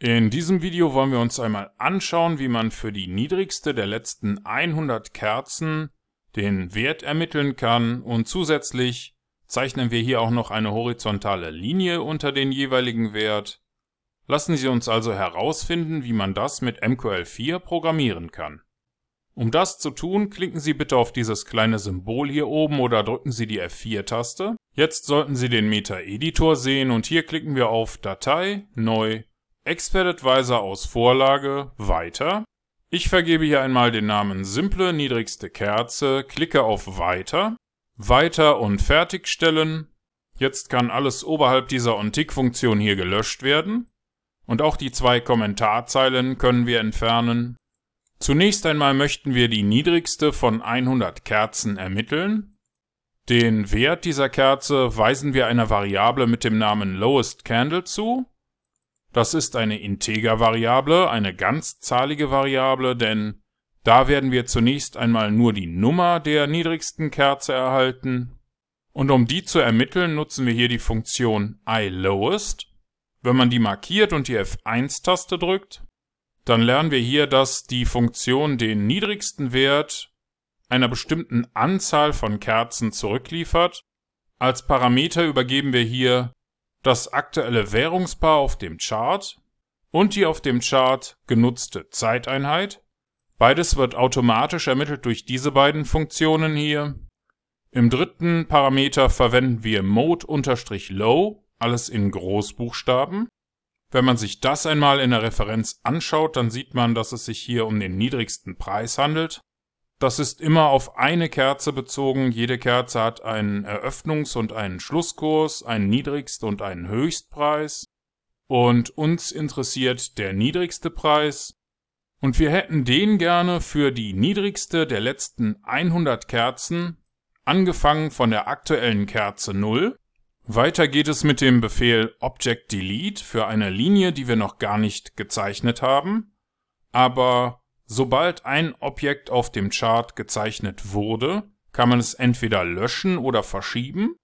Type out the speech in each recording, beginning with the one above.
In diesem Video wollen wir uns einmal anschauen, wie man für die niedrigste der letzten 100 Kerzen den Wert ermitteln kann und zusätzlich zeichnen wir hier auch noch eine horizontale Linie unter den jeweiligen Wert. Lassen Sie uns also herausfinden, wie man das mit MQL4 programmieren kann. Um das zu tun, klicken Sie bitte auf dieses kleine Symbol hier oben oder drücken Sie die F4-Taste. Jetzt sollten Sie den Meta-Editor sehen und hier klicken wir auf Datei, Neu, Expert Advisor aus Vorlage, Weiter. Ich vergebe hier einmal den Namen Simple niedrigste Kerze, klicke auf Weiter, Weiter und Fertigstellen. Jetzt kann alles oberhalb dieser OnTick-Funktion hier gelöscht werden. Und auch die zwei Kommentarzeilen können wir entfernen. Zunächst einmal möchten wir die niedrigste von 100 Kerzen ermitteln. Den Wert dieser Kerze weisen wir einer Variable mit dem Namen Lowest Candle zu. Das ist eine Integer-Variable, eine ganzzahlige Variable, denn da werden wir zunächst einmal nur die Nummer der niedrigsten Kerze erhalten. Und um die zu ermitteln, nutzen wir hier die Funktion iLowest. Wenn man die markiert und die F1-Taste drückt, dann lernen wir hier, dass die Funktion den niedrigsten Wert einer bestimmten Anzahl von Kerzen zurückliefert. Als Parameter übergeben wir hier das aktuelle Währungspaar auf dem Chart und die auf dem Chart genutzte Zeiteinheit. Beides wird automatisch ermittelt durch diese beiden Funktionen hier. Im dritten Parameter verwenden wir mode-low, alles in Großbuchstaben. Wenn man sich das einmal in der Referenz anschaut, dann sieht man, dass es sich hier um den niedrigsten Preis handelt. Das ist immer auf eine Kerze bezogen. Jede Kerze hat einen Eröffnungs- und einen Schlusskurs, einen Niedrigst- und einen Höchstpreis. Und uns interessiert der niedrigste Preis. Und wir hätten den gerne für die niedrigste der letzten 100 Kerzen, angefangen von der aktuellen Kerze 0 weiter geht es mit dem Befehl Object Delete für eine Linie, die wir noch gar nicht gezeichnet haben. Aber sobald ein Objekt auf dem Chart gezeichnet wurde, kann man es entweder löschen oder verschieben.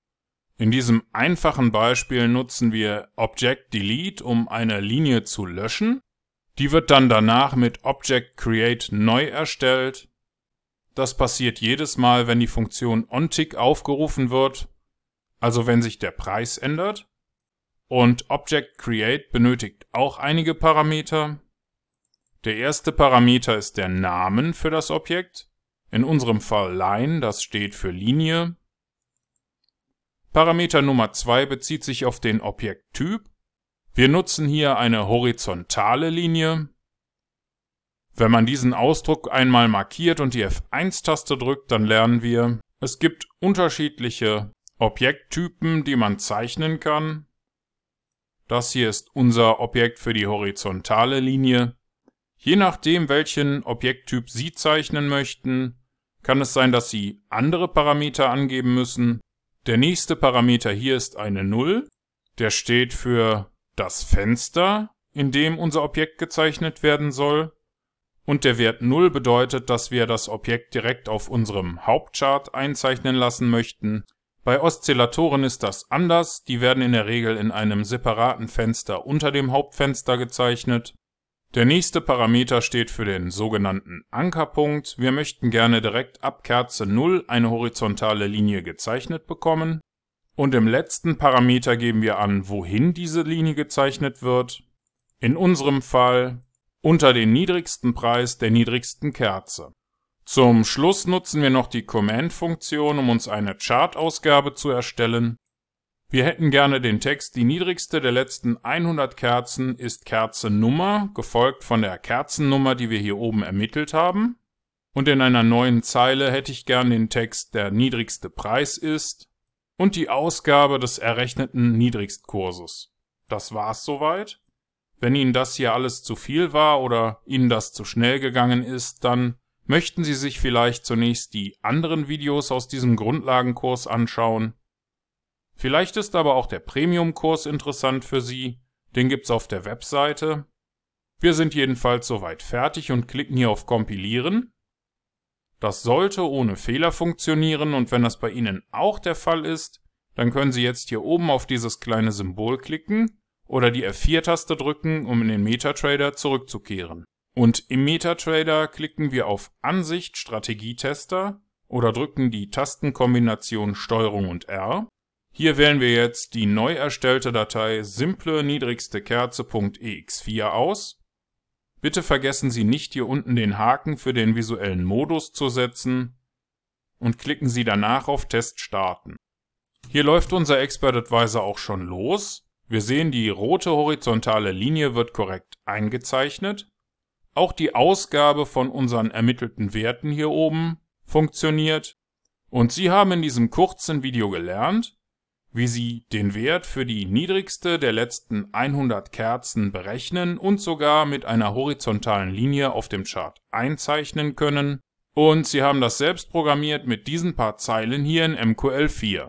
In diesem einfachen Beispiel nutzen wir Object Delete, um eine Linie zu löschen. Die wird dann danach mit Object Create neu erstellt. Das passiert jedes Mal, wenn die Funktion OnTick aufgerufen wird also wenn sich der Preis ändert. Und Object Create benötigt auch einige Parameter. Der erste Parameter ist der Namen für das Objekt. In unserem Fall Line, das steht für Linie. Parameter Nummer 2 bezieht sich auf den Objekttyp. Wir nutzen hier eine horizontale Linie. Wenn man diesen Ausdruck einmal markiert und die F1-Taste drückt, dann lernen wir, es gibt unterschiedliche Objekttypen, die man zeichnen kann. Das hier ist unser Objekt für die horizontale Linie. Je nachdem, welchen Objekttyp Sie zeichnen möchten, kann es sein, dass Sie andere Parameter angeben müssen. Der nächste Parameter hier ist eine 0. Der steht für das Fenster, in dem unser Objekt gezeichnet werden soll. Und der Wert 0 bedeutet, dass wir das Objekt direkt auf unserem Hauptchart einzeichnen lassen möchten. Bei Oszillatoren ist das anders, die werden in der Regel in einem separaten Fenster unter dem Hauptfenster gezeichnet. Der nächste Parameter steht für den sogenannten Ankerpunkt. Wir möchten gerne direkt ab Kerze 0 eine horizontale Linie gezeichnet bekommen. Und im letzten Parameter geben wir an, wohin diese Linie gezeichnet wird. In unserem Fall unter den niedrigsten Preis der niedrigsten Kerze. Zum Schluss nutzen wir noch die Command-Funktion, um uns eine Chart-Ausgabe zu erstellen. Wir hätten gerne den Text, die niedrigste der letzten 100 Kerzen ist Kerze Nummer, gefolgt von der Kerzennummer, die wir hier oben ermittelt haben. Und in einer neuen Zeile hätte ich gern den Text, der niedrigste Preis ist und die Ausgabe des errechneten Niedrigstkurses. Das war's soweit. Wenn Ihnen das hier alles zu viel war oder Ihnen das zu schnell gegangen ist, dann Möchten Sie sich vielleicht zunächst die anderen Videos aus diesem Grundlagenkurs anschauen? Vielleicht ist aber auch der Premium-Kurs interessant für Sie, den gibt's auf der Webseite. Wir sind jedenfalls soweit fertig und klicken hier auf Kompilieren. Das sollte ohne Fehler funktionieren und wenn das bei Ihnen auch der Fall ist, dann können Sie jetzt hier oben auf dieses kleine Symbol klicken oder die F4-Taste drücken, um in den MetaTrader zurückzukehren. Und im MetaTrader klicken wir auf Ansicht Strategietester oder drücken die Tastenkombination STRG und R. Hier wählen wir jetzt die neu erstellte Datei simple niedrigste Kerze.ex4 aus. Bitte vergessen Sie nicht hier unten den Haken für den visuellen Modus zu setzen und klicken Sie danach auf Test starten. Hier läuft unser Expert Advisor auch schon los. Wir sehen, die rote horizontale Linie wird korrekt eingezeichnet. Auch die Ausgabe von unseren ermittelten Werten hier oben funktioniert. Und Sie haben in diesem kurzen Video gelernt, wie Sie den Wert für die niedrigste der letzten 100 Kerzen berechnen und sogar mit einer horizontalen Linie auf dem Chart einzeichnen können. Und Sie haben das selbst programmiert mit diesen paar Zeilen hier in MQL4.